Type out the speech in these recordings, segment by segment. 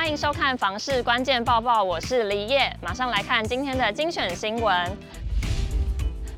欢迎收看《房市关键报报》，我是黎叶，马上来看今天的精选新闻。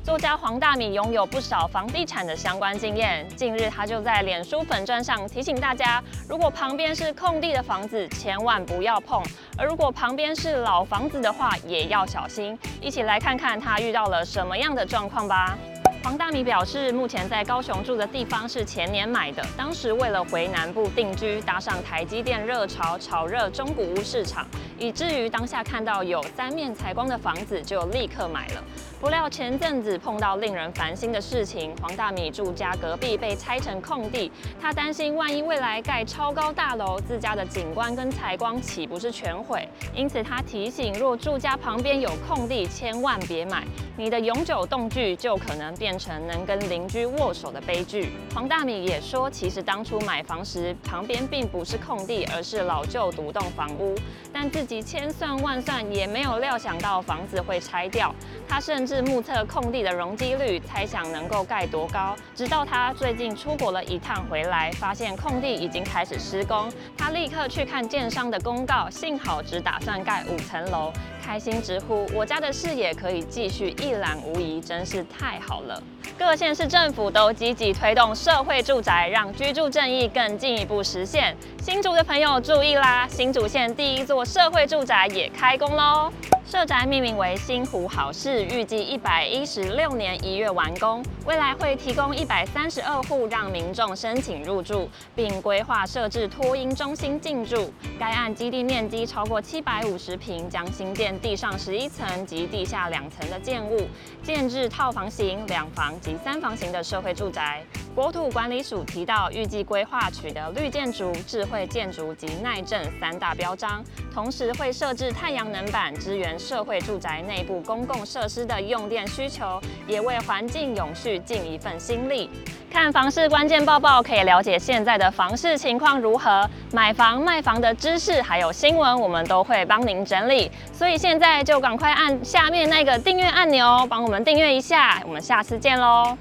作家黄大米拥有不少房地产的相关经验，近日他就在脸书粉砖上提醒大家，如果旁边是空地的房子，千万不要碰；而如果旁边是老房子的话，也要小心。一起来看看他遇到了什么样的状况吧。黄大米表示，目前在高雄住的地方是前年买的，当时为了回南部定居，搭上台积电热潮，炒热中古屋市场，以至于当下看到有三面采光的房子，就立刻买了。不料前阵子碰到令人烦心的事情，黄大米住家隔壁被拆成空地，他担心万一未来盖超高大楼，自家的景观跟采光岂不是全毁？因此他提醒，若住家旁边有空地，千万别买，你的永久栋距就可能变成能跟邻居握手的悲剧。黄大米也说，其实当初买房时，旁边并不是空地，而是老旧独栋房屋。但自己千算万算，也没有料想到房子会拆掉。他甚至目测空地的容积率，猜想能够盖多高。直到他最近出国了一趟回来，发现空地已经开始施工，他立刻去看建商的公告，幸好只打算盖五层楼。开心直呼：“我家的视野可以继续一览无遗，真是太好了！”各县市政府都积极推动社会住宅，让居住正义更进一步实现。新竹的朋友注意啦，新竹县第一座社会住宅也开工喽！社宅命名为新湖好事，预计一百一十六年一月完工，未来会提供一百三十二户让民众申请入住，并规划设置托婴中心进驻。该案基地面积超过七百五十坪，将新建地上十一层及地下两层的建物，建置套房型、两房及三房型的社会住宅。国土管理署提到，预计规划取得绿建筑、智慧建筑及耐震三大标章，同时会设置太阳能板，支援社会住宅内部公共设施的用电需求，也为环境永续尽一份心力。看房市关键报报，可以了解现在的房市情况如何，买房卖房的知识还有新闻，我们都会帮您整理。所以现在就赶快按下面那个订阅按钮，帮我们订阅一下。我们下次见喽！